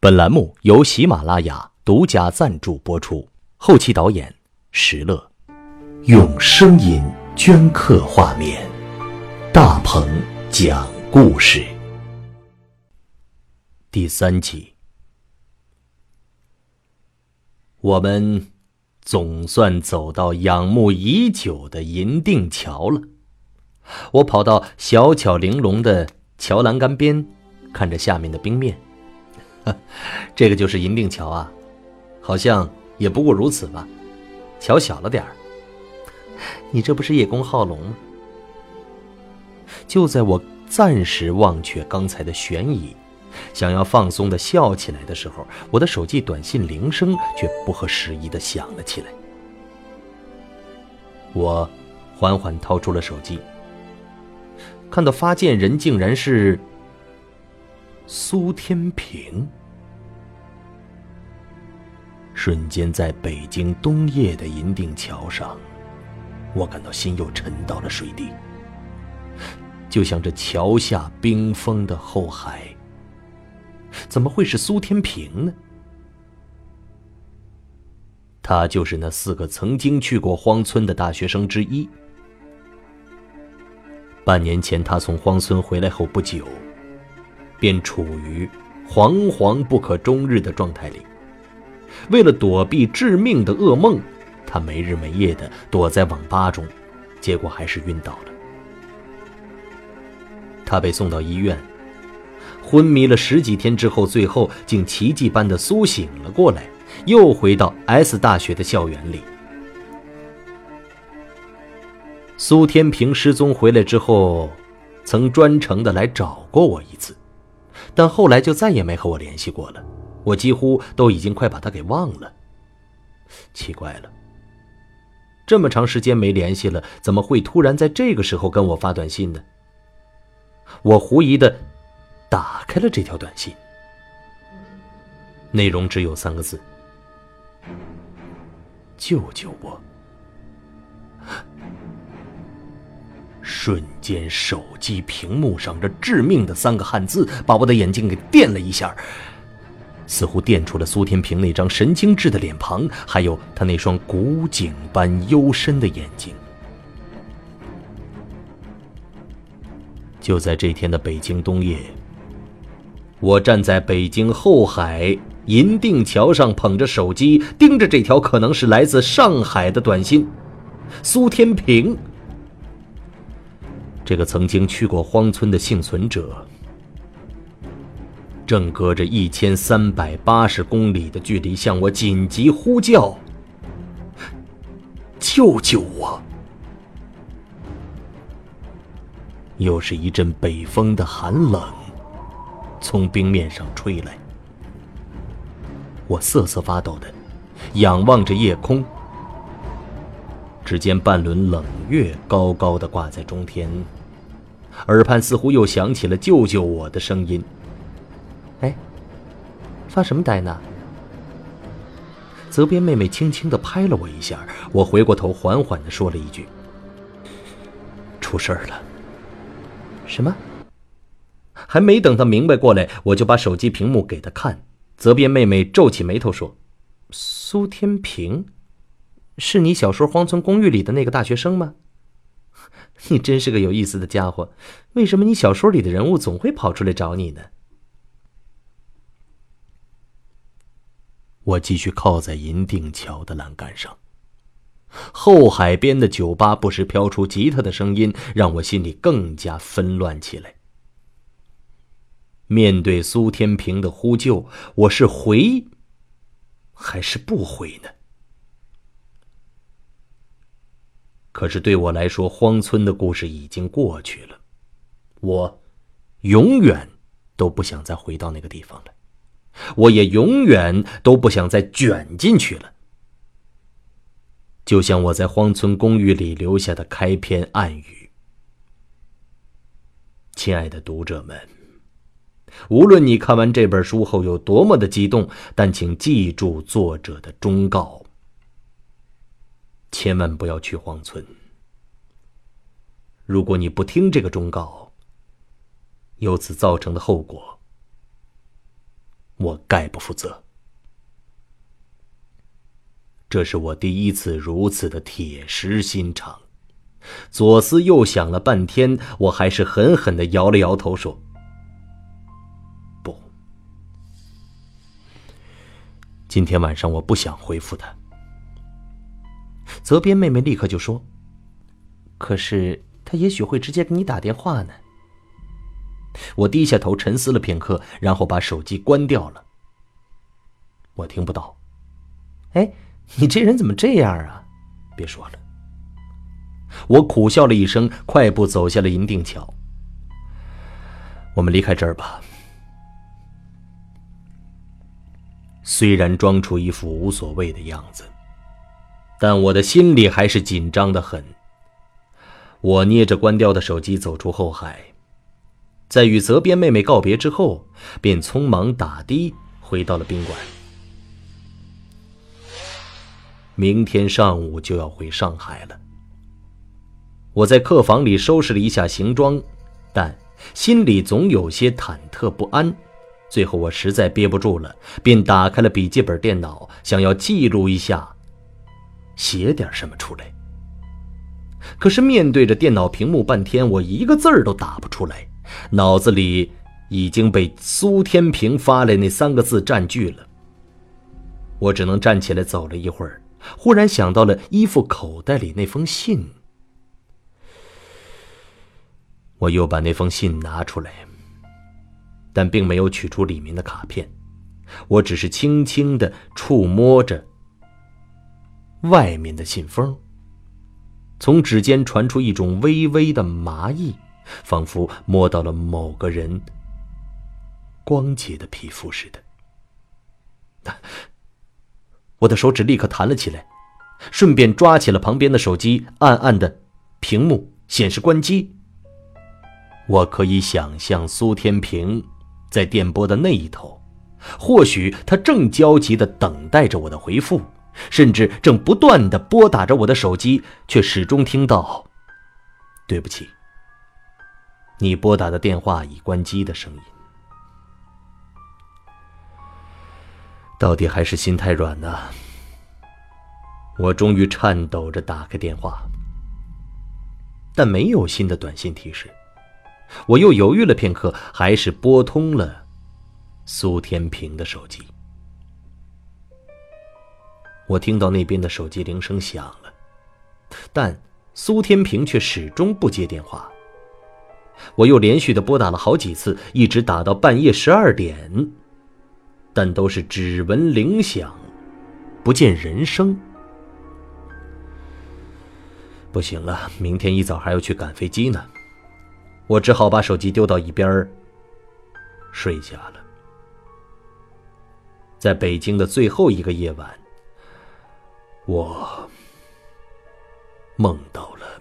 本栏目由喜马拉雅独家赞助播出，后期导演石乐，用声音镌刻画面，大鹏讲故事。第三集，我们总算走到仰慕已久的银锭桥了。我跑到小巧玲珑的桥栏杆边，看着下面的冰面。这个就是银锭桥啊，好像也不过如此吧。桥小了点儿。你这不是叶公好龙吗？就在我暂时忘却刚才的悬疑，想要放松的笑起来的时候，我的手机短信铃声却不合时宜的响了起来。我缓缓掏出了手机。看到发件人竟然是苏天平，瞬间在北京东叶的银锭桥上，我感到心又沉到了水底，就像这桥下冰封的后海。怎么会是苏天平呢？他就是那四个曾经去过荒村的大学生之一。半年前，他从荒村回来后不久，便处于惶惶不可终日的状态里。为了躲避致命的噩梦，他没日没夜的躲在网吧中，结果还是晕倒了。他被送到医院，昏迷了十几天之后，最后竟奇迹般的苏醒了过来，又回到 S 大学的校园里。苏天平失踪回来之后，曾专程的来找过我一次，但后来就再也没和我联系过了。我几乎都已经快把他给忘了。奇怪了，这么长时间没联系了，怎么会突然在这个时候跟我发短信呢？我狐疑的打开了这条短信，内容只有三个字：“救救我。”瞬间，手机屏幕上这致命的三个汉字把我的眼睛给电了一下，似乎电出了苏天平那张神经质的脸庞，还有他那双古井般幽深的眼睛。就在这天的北京冬夜，我站在北京后海银锭桥上，捧着手机，盯着这条可能是来自上海的短信，苏天平。这个曾经去过荒村的幸存者，正隔着一千三百八十公里的距离向我紧急呼叫：“救救我！”又是一阵北风的寒冷从冰面上吹来，我瑟瑟发抖的仰望着夜空，只见半轮冷月高高的挂在中天。耳畔似乎又响起了“救救我”的声音。哎，发什么呆呢？泽边妹妹轻轻的拍了我一下，我回过头，缓缓的说了一句：“出事儿了。”什么？还没等她明白过来，我就把手机屏幕给她看。泽边妹妹皱起眉头说：“苏天平，是你小说《荒村公寓》里的那个大学生吗？”你真是个有意思的家伙，为什么你小说里的人物总会跑出来找你呢？我继续靠在银锭桥的栏杆上，后海边的酒吧不时飘出吉他的声音，让我心里更加纷乱起来。面对苏天平的呼救，我是回还是不回呢？可是对我来说，荒村的故事已经过去了，我永远都不想再回到那个地方了，我也永远都不想再卷进去了。就像我在荒村公寓里留下的开篇暗语：“亲爱的读者们，无论你看完这本书后有多么的激动，但请记住作者的忠告。”千万不要去荒村。如果你不听这个忠告，由此造成的后果，我概不负责。这是我第一次如此的铁石心肠。左思右想了半天，我还是狠狠的摇了摇头，说：“不，今天晚上我不想回复他。”泽边妹妹立刻就说：“可是他也许会直接给你打电话呢。”我低下头沉思了片刻，然后把手机关掉了。我听不到。哎，你这人怎么这样啊？别说了。我苦笑了一声，快步走下了银锭桥。我们离开这儿吧。虽然装出一副无所谓的样子，但我的心里还是紧张的很。我捏着关掉的手机走出后海，在与泽边妹妹告别之后，便匆忙打的回到了宾馆。明天上午就要回上海了。我在客房里收拾了一下行装，但心里总有些忐忑不安。最后我实在憋不住了，便打开了笔记本电脑，想要记录一下，写点什么出来。可是面对着电脑屏幕半天，我一个字儿都打不出来，脑子里已经被苏天平发来那三个字占据了。我只能站起来走了一会儿，忽然想到了衣服口袋里那封信。我又把那封信拿出来，但并没有取出里面的卡片，我只是轻轻的触摸着外面的信封，从指尖传出一种微微的麻意，仿佛摸到了某个人光洁的皮肤似的。我的手指立刻弹了起来，顺便抓起了旁边的手机，暗暗的屏幕显示关机。我可以想象苏天平在电波的那一头，或许他正焦急的等待着我的回复，甚至正不断的拨打着我的手机，却始终听到“对不起，你拨打的电话已关机”的声音。到底还是心太软呢。我终于颤抖着打开电话，但没有新的短信提示。我又犹豫了片刻，还是拨通了苏天平的手机。我听到那边的手机铃声响了，但苏天平却始终不接电话。我又连续的拨打了好几次，一直打到半夜十二点，但都是只闻铃响，不见人声。不行了，明天一早还要去赶飞机呢。我只好把手机丢到一边儿，睡下了。在北京的最后一个夜晚，我梦到了。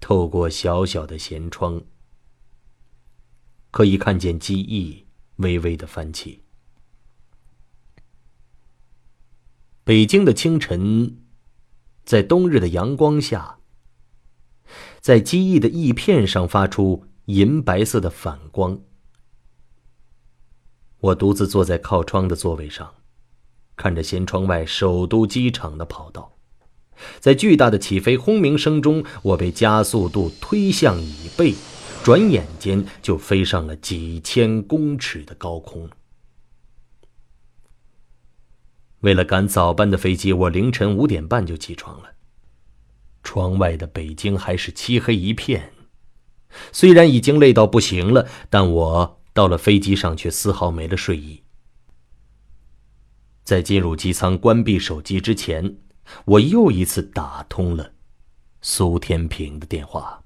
透过小小的舷窗，可以看见机翼微微的翻起。北京的清晨，在冬日的阳光下，在机翼的翼片上发出银白色的反光。我独自坐在靠窗的座位上，看着舷窗外首都机场的跑道，在巨大的起飞轰鸣声中，我被加速度推向椅背，转眼间就飞上了几千公尺的高空。为了赶早班的飞机，我凌晨五点半就起床了。窗外的北京还是漆黑一片，虽然已经累到不行了，但我到了飞机上却丝毫没了睡意。在进入机舱关闭手机之前，我又一次打通了苏天平的电话，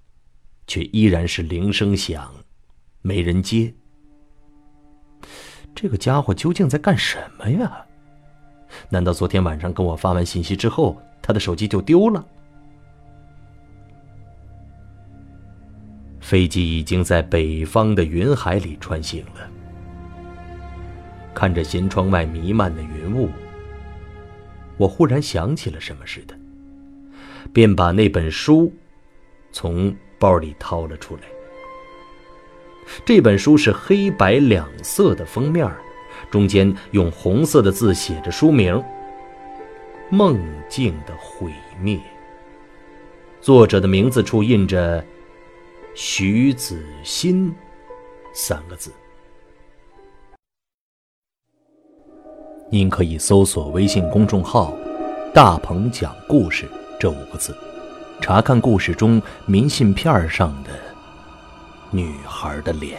却依然是铃声响，没人接。这个家伙究竟在干什么呀？难道昨天晚上跟我发完信息之后，他的手机就丢了？飞机已经在北方的云海里穿行了。看着舷窗外弥漫的云雾，我忽然想起了什么似的。便把那本书从包里掏了出来。这本书是黑白两色的封面，中间用红色的字写着书名《梦境的毁灭》。作者的名字处印着“徐子欣”三个字。您可以搜索微信公众号“大鹏讲故事”这五个字，查看故事中明信片上的女孩的脸。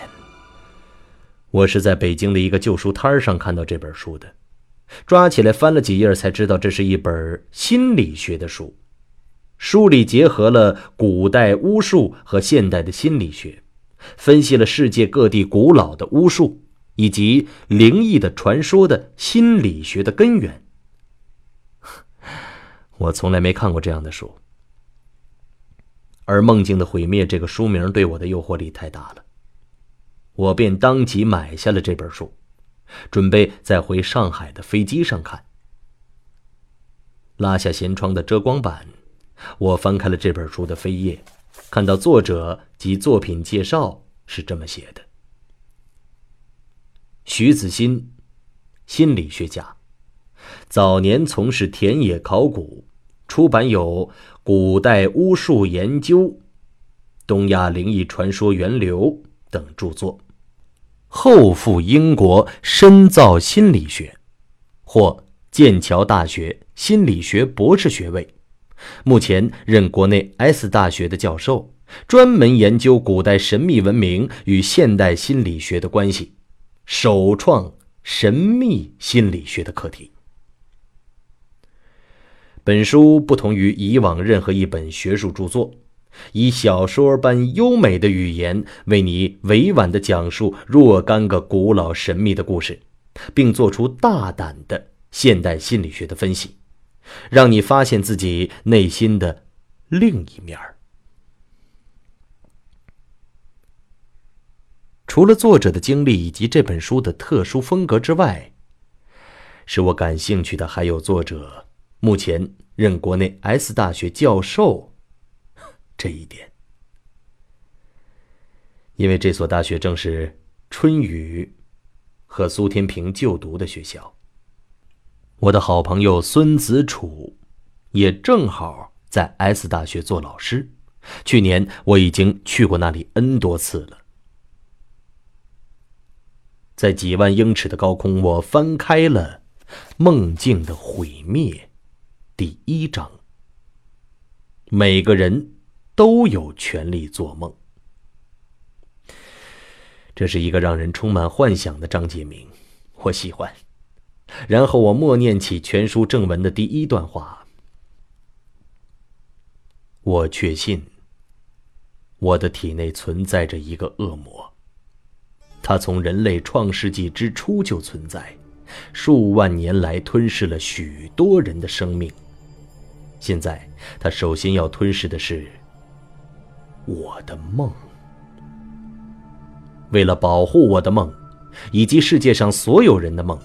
我是在北京的一个旧书摊上看到这本书的，抓起来翻了几页，才知道这是一本心理学的书。书里结合了古代巫术和现代的心理学，分析了世界各地古老的巫术。以及灵异的传说的心理学的根源，我从来没看过这样的书。而《梦境的毁灭》这个书名对我的诱惑力太大了，我便当即买下了这本书，准备在回上海的飞机上看。拉下舷窗的遮光板，我翻开了这本书的扉页，看到作者及作品介绍是这么写的。徐子欣，心理学家，早年从事田野考古，出版有《古代巫术研究》《东亚灵异传说源流》等著作，后赴英国深造心理学，获剑桥大学心理学博士学位，目前任国内 S 大学的教授，专门研究古代神秘文明与现代心理学的关系。首创神秘心理学的课题。本书不同于以往任何一本学术著作，以小说般优美的语言为你委婉的讲述若干个古老神秘的故事，并做出大胆的现代心理学的分析，让你发现自己内心的另一面儿。除了作者的经历以及这本书的特殊风格之外，使我感兴趣的还有作者目前任国内 S 大学教授 这一点。因为这所大学正是春雨和苏天平就读的学校。我的好朋友孙子楚也正好在 S 大学做老师，去年我已经去过那里 N 多次了。在几万英尺的高空，我翻开了《梦境的毁灭》第一章。每个人都有权利做梦，这是一个让人充满幻想的章节名，我喜欢。然后我默念起全书正文的第一段话：我确信，我的体内存在着一个恶魔。它从人类创世纪之初就存在，数万年来吞噬了许多人的生命。现在，它首先要吞噬的是我的梦。为了保护我的梦，以及世界上所有人的梦，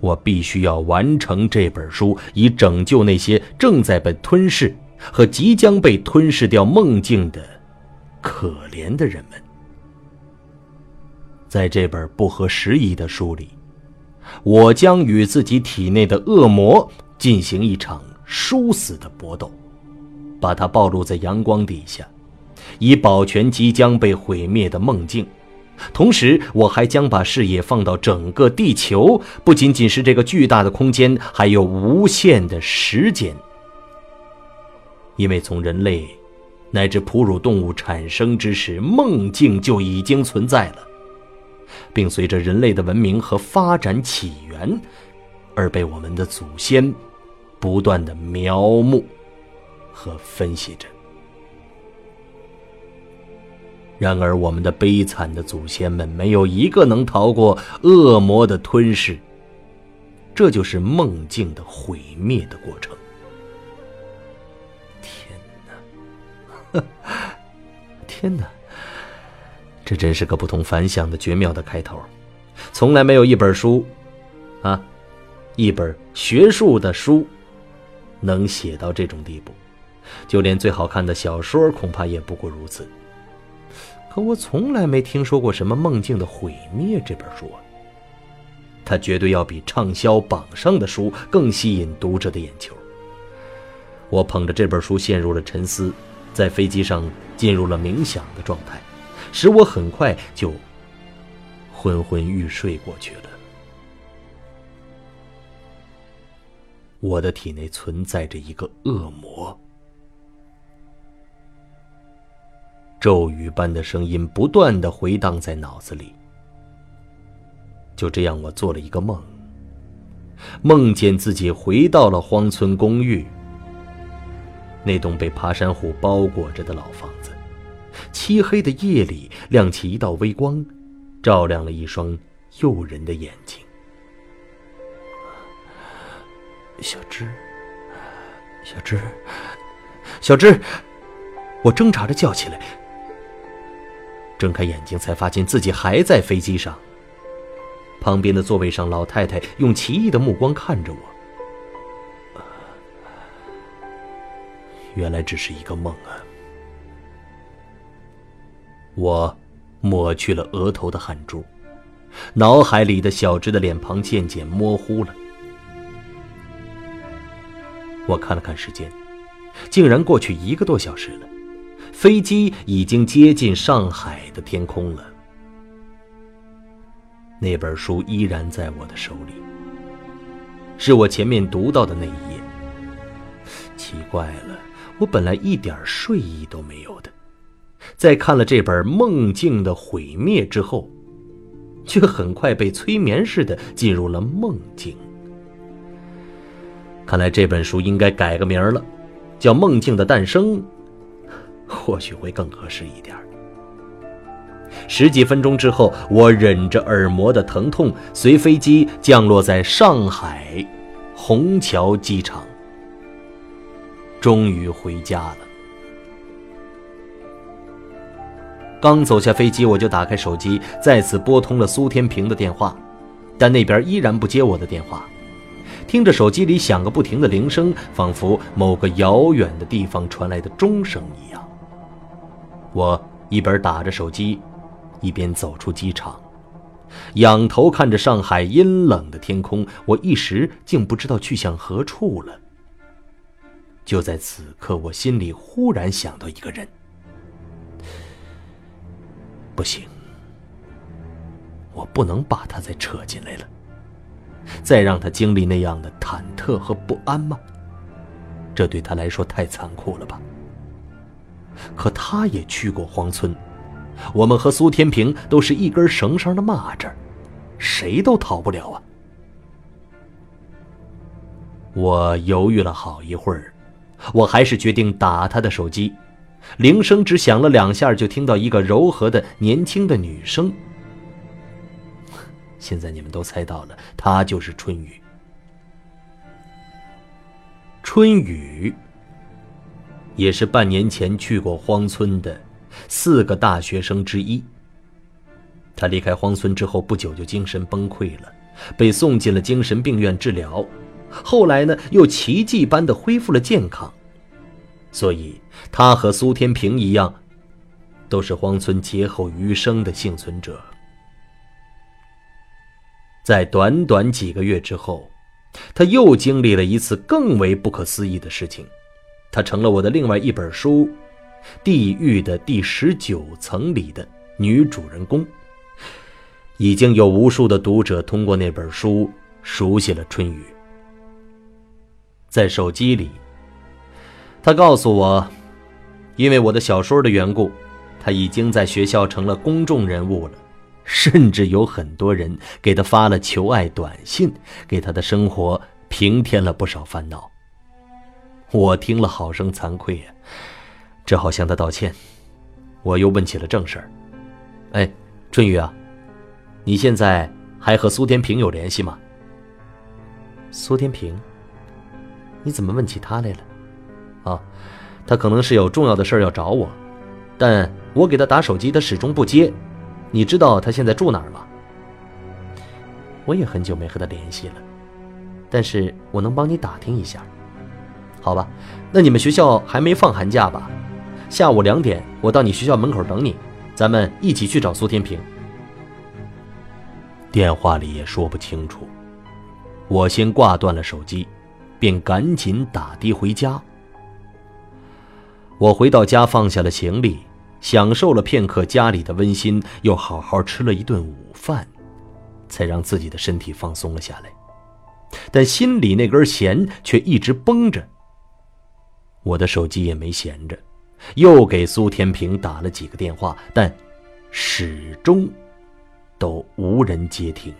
我必须要完成这本书，以拯救那些正在被吞噬和即将被吞噬掉梦境的可怜的人们。在这本不合时宜的书里，我将与自己体内的恶魔进行一场殊死的搏斗，把它暴露在阳光底下，以保全即将被毁灭的梦境。同时，我还将把视野放到整个地球，不仅仅是这个巨大的空间，还有无限的时间。因为从人类乃至哺乳动物产生之时，梦境就已经存在了。并随着人类的文明和发展起源，而被我们的祖先不断的描摹和分析着。然而，我们的悲惨的祖先们没有一个能逃过恶魔的吞噬。这就是梦境的毁灭的过程。天哪！天哪！这真是个不同凡响的绝妙的开头，从来没有一本书，啊，一本学术的书，能写到这种地步，就连最好看的小说恐怕也不过如此。可我从来没听说过什么《梦境的毁灭》这本书啊！它绝对要比畅销榜上的书更吸引读者的眼球。我捧着这本书陷入了沉思，在飞机上进入了冥想的状态，使我很快就昏昏欲睡过去了。我的体内存在着一个恶魔。咒语般的声音不断的回荡在脑子里。就这样，我做了一个梦，梦见自己回到了荒村公寓。那栋被爬山虎包裹着的老房子，漆黑的夜里亮起一道微光，照亮了一双诱人的眼睛。小芝，小芝，小芝，我挣扎着叫起来。睁开眼睛，才发现自己还在飞机上。旁边的座位上，老太太用奇异的目光看着我。原来只是一个梦啊！我抹去了额头的汗珠，脑海里的小芝的脸庞渐渐模糊了。我看了看时间，竟然过去一个多小时了。飞机已经接近上海的天空了。那本书依然在我的手里，是我前面读到的那一页。奇怪了，我本来一点睡意都没有的，在看了这本《梦境的毁灭》之后，却很快被催眠似的进入了梦境。看来这本书应该改个名了，叫《梦境的诞生》。或许会更合适一点。十几分钟之后，我忍着耳膜的疼痛，随飞机降落在上海虹桥机场，终于回家了。刚走下飞机，我就打开手机，再次拨通了苏天平的电话，但那边依然不接我的电话。听着手机里响个不停的铃声，仿佛某个遥远的地方传来的钟声一样。我一边打着手机，一边走出机场，仰头看着上海阴冷的天空，我一时竟不知道去向何处了。就在此刻，我心里忽然想到一个人，不行，我不能把他再扯进来了，再让他经历那样的忐忑和不安吗？这对他来说太残酷了吧。可他也去过荒村，我们和苏天平都是一根绳上的蚂蚱，谁都逃不了啊！我犹豫了好一会儿，我还是决定打他的手机。铃声只响了两下，就听到一个柔和的年轻的女声。现在你们都猜到了，她就是春雨。春雨。也是半年前去过荒村的四个大学生之一。他离开荒村之后不久就精神崩溃了，被送进了精神病院治疗。后来呢，又奇迹般的恢复了健康。所以，他和苏天平一样，都是荒村劫后余生的幸存者。在短短几个月之后，他又经历了一次更为不可思议的事情。她成了我的另外一本书《地狱的第十九层》里的女主人公。已经有无数的读者通过那本书熟悉了春雨。在手机里，他告诉我，因为我的小说的缘故，他已经在学校成了公众人物了，甚至有很多人给他发了求爱短信，给他的生活平添了不少烦恼。我听了，好生惭愧呀，只好向他道歉。我又问起了正事儿：“哎，春雨啊，你现在还和苏天平有联系吗？”苏天平，你怎么问起他来了？啊，他可能是有重要的事儿要找我，但我给他打手机，他始终不接。你知道他现在住哪儿吗？我也很久没和他联系了，但是我能帮你打听一下。好吧，那你们学校还没放寒假吧？下午两点，我到你学校门口等你，咱们一起去找苏天平。电话里也说不清楚，我先挂断了手机，便赶紧打的回家。我回到家，放下了行李，享受了片刻家里的温馨，又好好吃了一顿午饭，才让自己的身体放松了下来。但心里那根弦却一直绷着。我的手机也没闲着，又给苏天平打了几个电话，但始终都无人接听。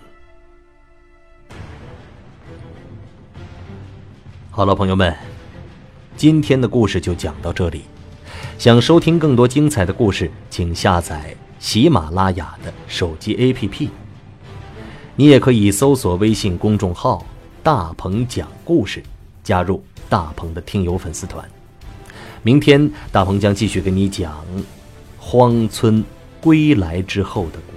好了，朋友们，今天的故事就讲到这里。想收听更多精彩的故事，请下载喜马拉雅的手机 APP。你也可以搜索微信公众号。大鹏讲故事，加入大鹏的听友粉丝团。明天大鹏将继续给你讲荒村归来之后的。